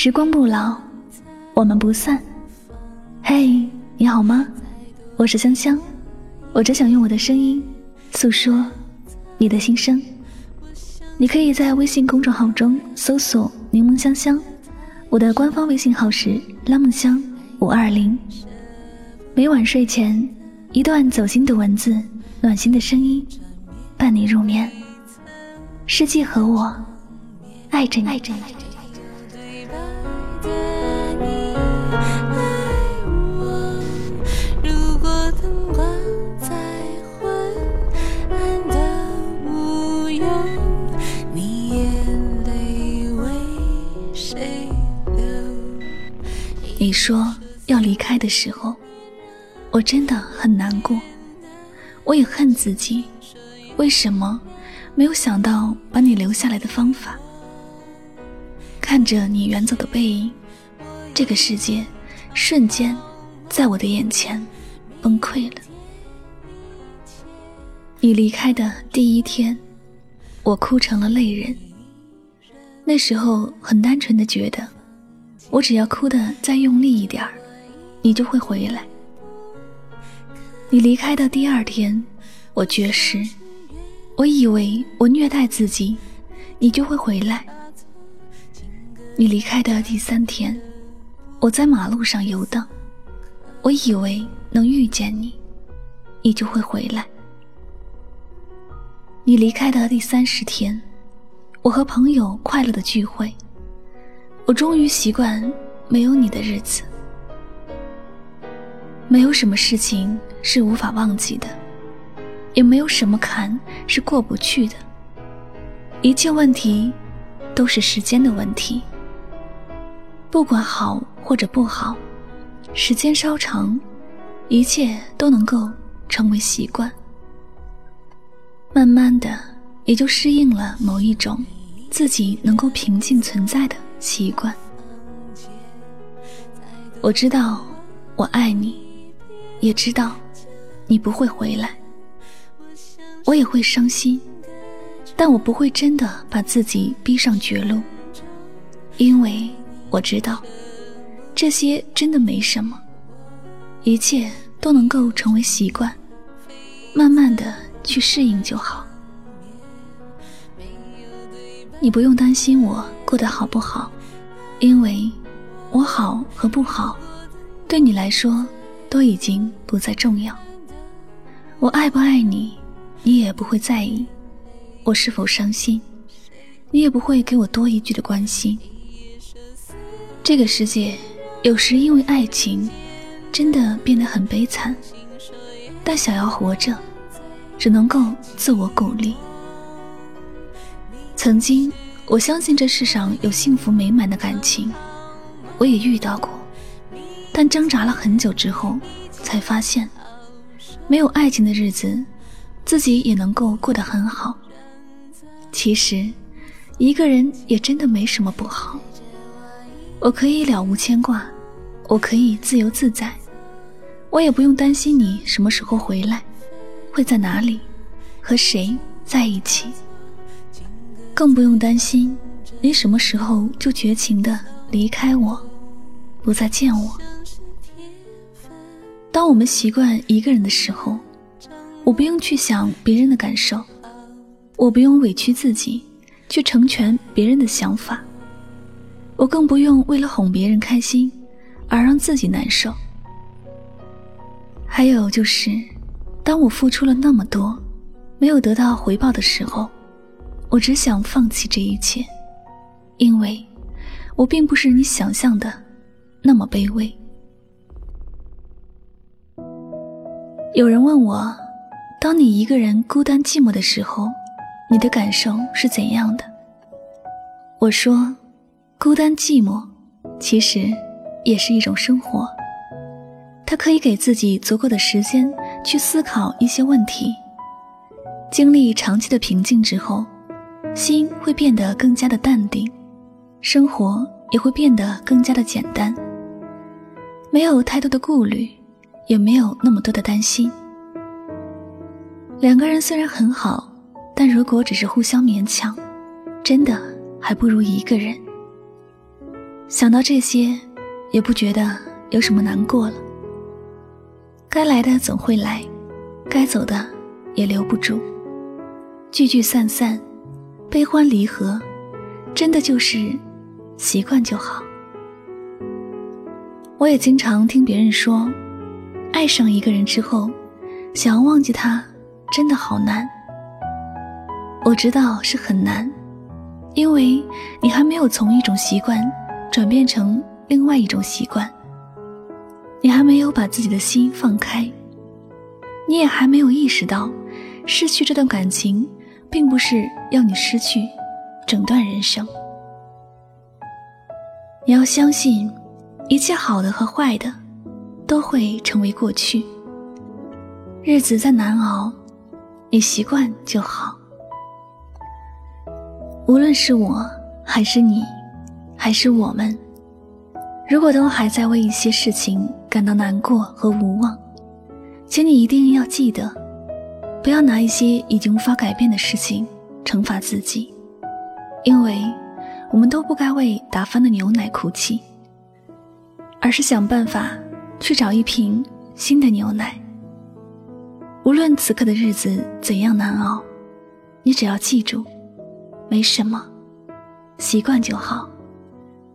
时光不老，我们不散。嘿，你好吗？我是香香，我只想用我的声音诉说你的心声。你可以在微信公众号中搜索“柠檬香香”，我的官方微信号是拉梦香五二零。每晚睡前，一段走心的文字，暖心的声音，伴你入眠。世界和我爱着你。你你说要离开的时候，我真的很难过，我也恨自己，为什么没有想到把你留下来的方法？看着你远走的背影，这个世界瞬间在我的眼前崩溃了。你离开的第一天，我哭成了泪人。那时候很单纯的觉得。我只要哭得再用力一点儿，你就会回来。你离开的第二天，我绝食，我以为我虐待自己，你就会回来。你离开的第三天，我在马路上游荡，我以为能遇见你，你就会回来。你离开的第三十天，我和朋友快乐的聚会。我终于习惯没有你的日子。没有什么事情是无法忘记的，也没有什么坎是过不去的。一切问题都是时间的问题。不管好或者不好，时间稍长，一切都能够成为习惯。慢慢的，也就适应了某一种自己能够平静存在的。习惯，我知道我爱你，也知道你不会回来，我也会伤心，但我不会真的把自己逼上绝路，因为我知道这些真的没什么，一切都能够成为习惯，慢慢的去适应就好。你不用担心我过得好不好，因为我好和不好，对你来说都已经不再重要。我爱不爱你，你也不会在意；我是否伤心，你也不会给我多一句的关心。这个世界有时因为爱情，真的变得很悲惨，但想要活着，只能够自我鼓励。曾经，我相信这世上有幸福美满的感情，我也遇到过，但挣扎了很久之后，才发现，没有爱情的日子，自己也能够过得很好。其实，一个人也真的没什么不好。我可以了无牵挂，我可以自由自在，我也不用担心你什么时候回来，会在哪里，和谁在一起。更不用担心，你什么时候就绝情的离开我，不再见我。当我们习惯一个人的时候，我不用去想别人的感受，我不用委屈自己去成全别人的想法，我更不用为了哄别人开心而让自己难受。还有就是，当我付出了那么多，没有得到回报的时候。我只想放弃这一切，因为我并不是你想象的那么卑微。有人问我，当你一个人孤单寂寞的时候，你的感受是怎样的？我说，孤单寂寞其实也是一种生活，它可以给自己足够的时间去思考一些问题，经历长期的平静之后。心会变得更加的淡定，生活也会变得更加的简单，没有太多的顾虑，也没有那么多的担心。两个人虽然很好，但如果只是互相勉强，真的还不如一个人。想到这些，也不觉得有什么难过了。该来的总会来，该走的也留不住。聚聚散散，悲欢离合，真的就是习惯就好。我也经常听别人说，爱上一个人之后，想要忘记他，真的好难。我知道是很难，因为你还没有从一种习惯转变成另外一种习惯，你还没有把自己的心放开，你也还没有意识到，失去这段感情，并不是要你失去整段人生。你要相信。一切好的和坏的，都会成为过去。日子再难熬，你习惯就好。无论是我，还是你，还是我们，如果都还在为一些事情感到难过和无望，请你一定要记得，不要拿一些已经无法改变的事情惩罚自己，因为我们都不该为打翻的牛奶哭泣。而是想办法去找一瓶新的牛奶。无论此刻的日子怎样难熬，你只要记住，没什么，习惯就好。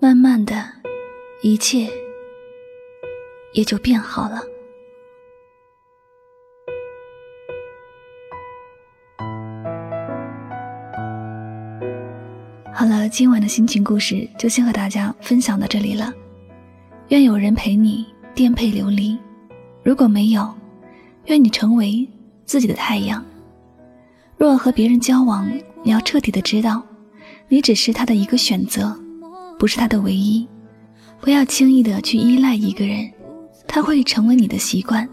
慢慢的，一切也就变好了。今晚的心情故事就先和大家分享到这里了。愿有人陪你颠沛流离，如果没有，愿你成为自己的太阳。若和别人交往，你要彻底的知道，你只是他的一个选择，不是他的唯一。不要轻易的去依赖一个人，他会成为你的习惯。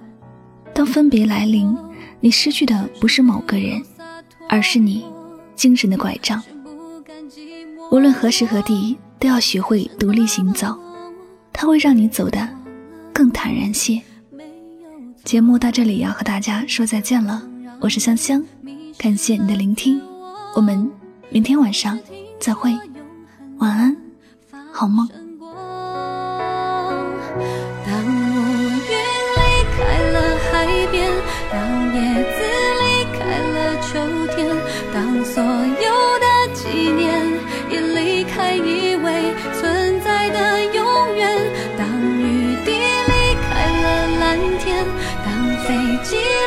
当分别来临，你失去的不是某个人，而是你精神的拐杖。无论何时何地，都要学会独立行走。它会让你走的更坦然些。节目到这里要和大家说再见了，我是香香，感谢你的聆听，我们明天晚上再会，晚安，好梦。北京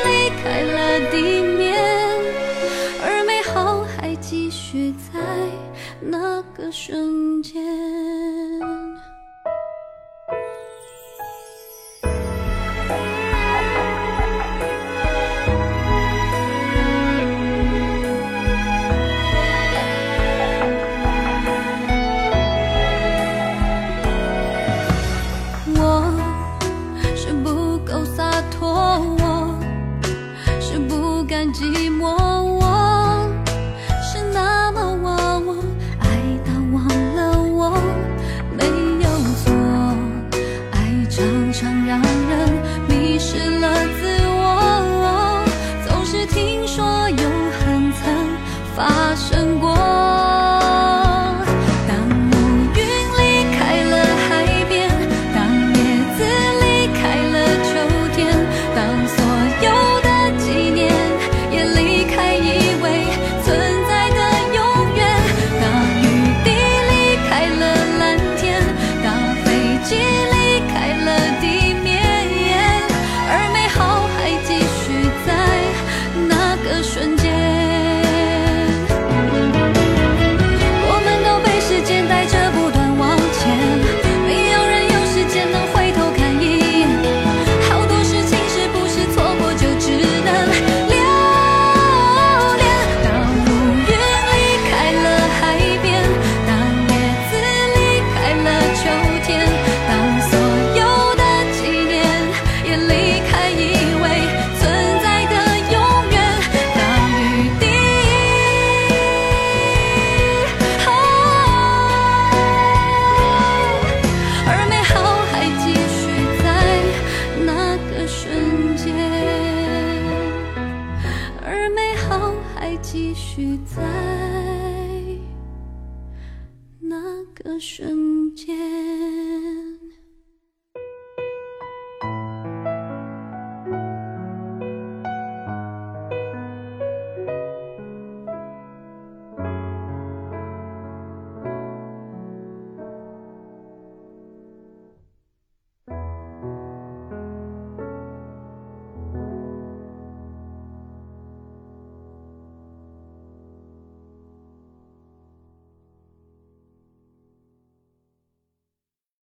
想让。继续在那个瞬间。